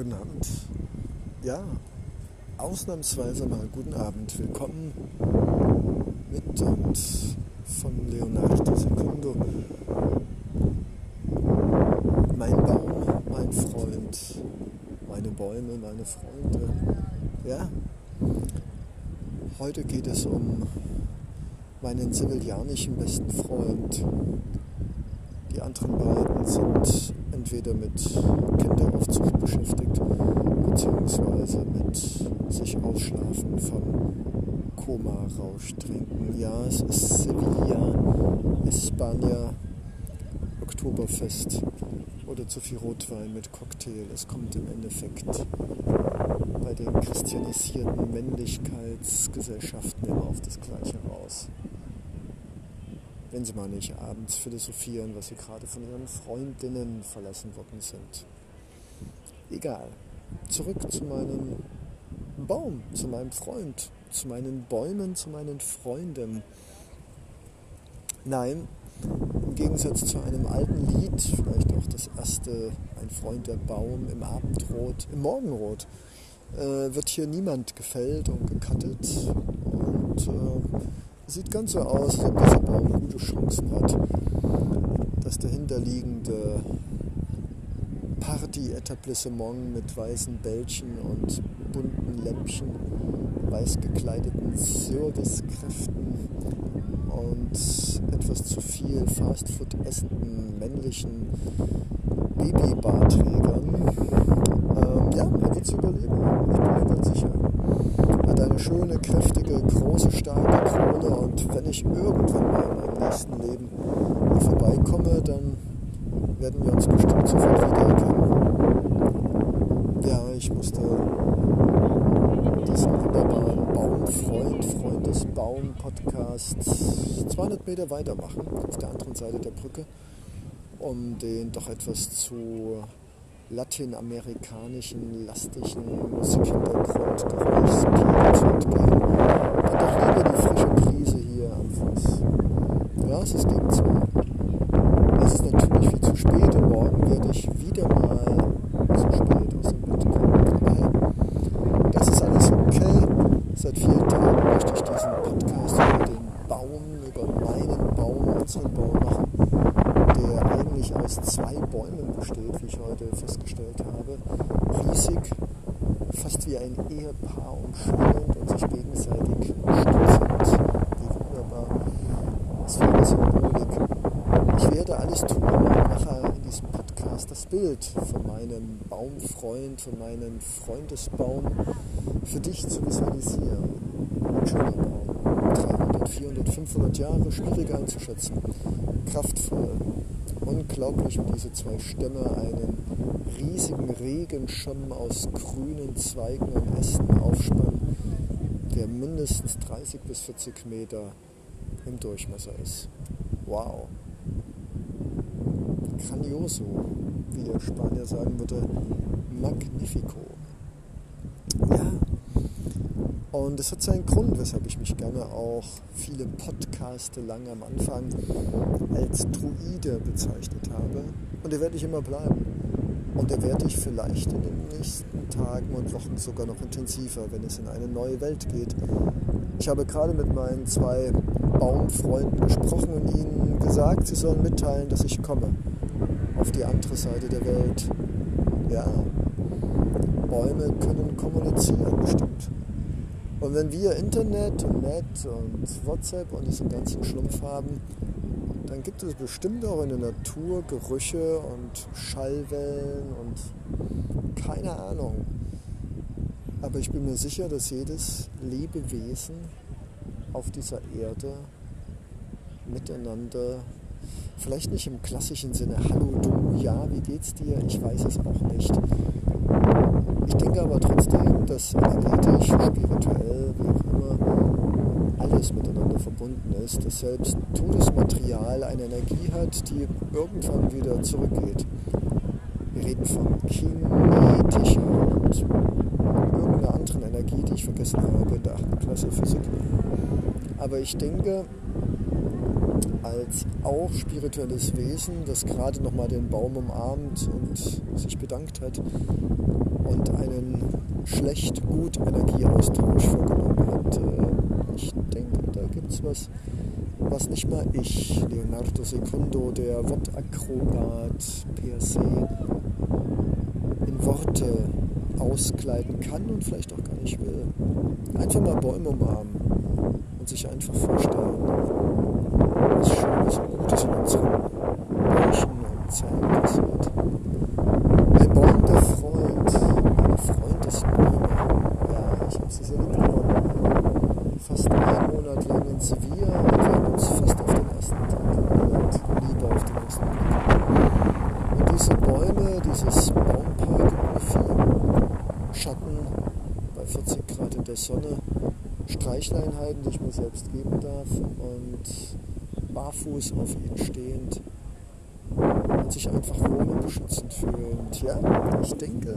Guten Abend. Ja, ausnahmsweise mal guten Abend. Willkommen mit und von Leonardo Secundo. Mein Baum, mein Freund, meine Bäume, meine Freunde. Ja, heute geht es um meinen sevilianischen besten Freund. Die anderen beiden sind entweder mit Kinderaufzucht beschäftigt, beziehungsweise mit sich ausschlafen von Koma-Rausch trinken. Ja, es ist Sevilla, Espanja, Oktoberfest oder zu viel Rotwein mit Cocktail. Es kommt im Endeffekt bei den christianisierten Männlichkeitsgesellschaften immer auf das Gleiche raus wenn sie mal nicht abends philosophieren, was sie gerade von ihren Freundinnen verlassen worden sind. Egal. Zurück zu meinem Baum, zu meinem Freund, zu meinen Bäumen, zu meinen Freunden. Nein, im Gegensatz zu einem alten Lied, vielleicht auch das erste, ein Freund der Baum im Abendrot, im Morgenrot, äh, wird hier niemand gefällt und gekattet. Und äh, Sieht ganz so aus, als ob dieser Baum gute Chancen hat, das dahinterliegende Party-Etablissement mit weißen Bällchen und bunten Lämpchen, weiß gekleideten Servicekräften und etwas zu viel Fastfood essenden männlichen Babybarträgern. Ähm, ja, er wird es überleben. Ich bin mir ganz sicher schöne, kräftige, große, starke Krone und wenn ich irgendwann mal in meinem nächsten Leben hier vorbeikomme, dann werden wir uns bestimmt sofort wiedererkennen. Ja, ich musste diesen wunderbaren Baumfreund, Freundesbaum-Podcast 200 Meter weitermachen, auf der anderen Seite der Brücke, um den doch etwas zu lateinamerikanischen, lastigen Musikhintergrund Geräuschspegel zu entgehen. Dann doch lieber die frische Krise hier am Fuß. Ja, es ist gegen zwei. Es ist natürlich viel zu spät und morgen werde ich wieder mal zu spät aus dem Bett kommen. Aber das ist alles okay. Seit vier Tagen möchte ich diesen Podcast über den Baum, über meinen Baum, unseren Baum aus zwei Bäumen besteht, wie ich heute festgestellt habe. Riesig, fast wie ein Ehepaar umschlingend und sich gegenseitig stützend. Wie wunderbar. Was für eine Symbolik. Ich werde alles tun, um nachher in diesem Podcast das Bild von meinem Baumfreund, von meinem Freundesbaum für dich zu visualisieren. Ein schöner Baum. 300, 400, 500 Jahre, schwierig einzuschätzen. Kraftvoll, unglaublich, wie diese zwei Stämme einen riesigen Regenschirm aus grünen Zweigen und Ästen aufspannen, der mindestens 30 bis 40 Meter im Durchmesser ist. Wow. Grandioso, wie der Spanier sagen würde, magnifico. Ja, und es hat seinen Grund, weshalb ich mich gerne auch viele Podcaste lang am Anfang als Druide bezeichnet habe. Und der werde ich immer bleiben. Und der werde ich vielleicht in den nächsten Tagen und Wochen sogar noch intensiver, wenn es in eine neue Welt geht. Ich habe gerade mit meinen zwei Baumfreunden gesprochen und ihnen gesagt, sie sollen mitteilen, dass ich komme. Auf die andere Seite der Welt. Ja, Bäume können kommunizieren, bestimmt. Und wenn wir Internet und Net und WhatsApp und diesen ganzen Schlumpf haben, dann gibt es bestimmt auch in der Natur Gerüche und Schallwellen und keine Ahnung. Aber ich bin mir sicher, dass jedes Lebewesen auf dieser Erde miteinander, vielleicht nicht im klassischen Sinne, hallo du, ja, wie geht's dir? Ich weiß es auch nicht. Ich denke aber trotzdem, dass energetisch, spirituell, wie auch immer, alles miteinander verbunden ist, dass selbst totes Material eine Energie hat, die irgendwann wieder zurückgeht. Wir reden von kinetischer und irgendeiner anderen Energie, die ich vergessen habe in der 8. Klasse Physik. Aber ich denke, als auch spirituelles Wesen, das gerade nochmal den Baum umarmt und sich bedankt hat und einen schlecht-gut-Energieaustausch vorgenommen hat. Äh, ich denke, da gibt es was, was nicht mal ich, Leonardo Secundo, der Wortakrobat per se, in Worte auskleiden kann und vielleicht auch gar nicht will. Einfach mal Bäume umarmen und sich einfach vorstellen, was Schönes und Gutes in unserem Menschen und Sein passiert. Ein Baum der Freund, eine Freundesbäume. Ja, ich habe sie sehr lieb. Fast einen Monat lang in Sevilla und wir haben uns fast auf den ersten Tag kennengelernt. Liebe auf den ersten Blick. Und diese Bäume, dieses Baumpark ohne Schatten bei 40 Grad in der Sonne, Streichleinheiten, die ich mir selbst geben darf und barfuß auf ihnen stehend und sich einfach wohl und beschützend fühlend. Ja, ich denke,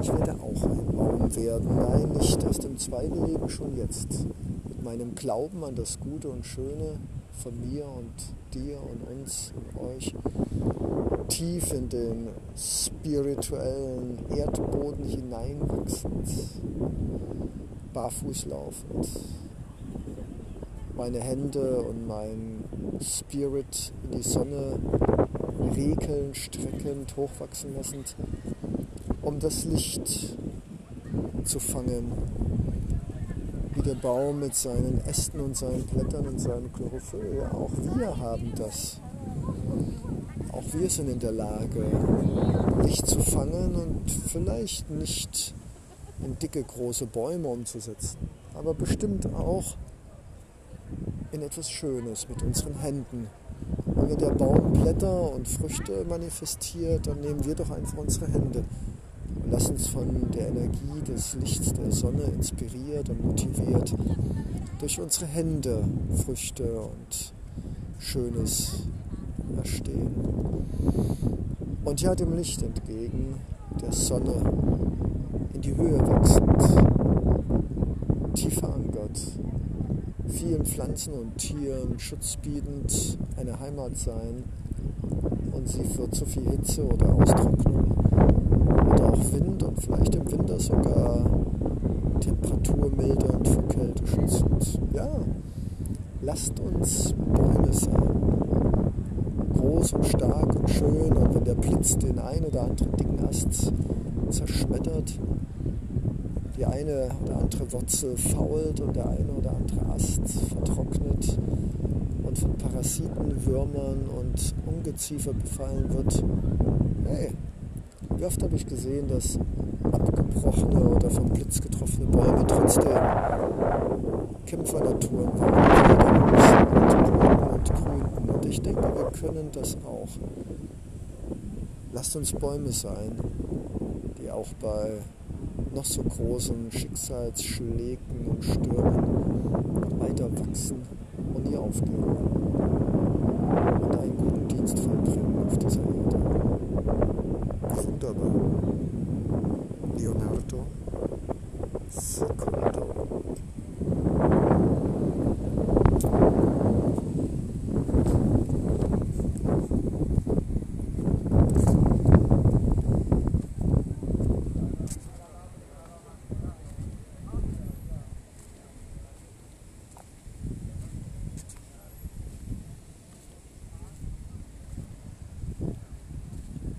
ich werde auch ein Baum werden. Nein, nicht erst im zweiten Leben, schon jetzt. Mit meinem Glauben an das Gute und Schöne von mir und dir und uns und euch tief in den spirituellen Erdboden hineinwachsend barfuß laufend. Meine Hände und mein Spirit in die Sonne regeln, streckend, hochwachsen lassend, um das Licht zu fangen, wie der Baum mit seinen Ästen und seinen Blättern und seinem Chlorophyll. Auch wir haben das. Auch wir sind in der Lage, Licht zu fangen und vielleicht nicht in dicke, große Bäume umzusetzen, aber bestimmt auch in etwas Schönes mit unseren Händen. Wenn der Baum Blätter und Früchte manifestiert, dann nehmen wir doch einfach unsere Hände und lassen uns von der Energie des Lichts der Sonne inspiriert und motiviert durch unsere Hände Früchte und Schönes erstehen. Und ja, dem Licht entgegen, der Sonne, in die Höhe wachsend, tief verankert, vielen Pflanzen und Tieren Schutz bietend eine Heimat sein und sie für zu viel Hitze oder Austrocknung oder auch Wind und vielleicht im Winter sogar Temperatur mildernd vor Kälte schützend. Ja, lasst uns Bäume sein. Groß und stark und schön und wenn der Blitz den einen oder anderen dicken Ast zerschmettert, die eine oder andere Wurzel fault und der eine oder andere Ast vertrocknet und von Parasiten, Würmern und Ungeziefer befallen wird. Hey, wie oft habe ich gesehen, dass abgebrochene oder vom Blitz getroffene Bäume trotzdem Kämpfernaturen waren, und grünten. Und ich denke, wir können das auch. Lasst uns Bäume sein, die auch bei noch so großen Schicksalsschlägen und Stürmen weiter wachsen und nie aufgeben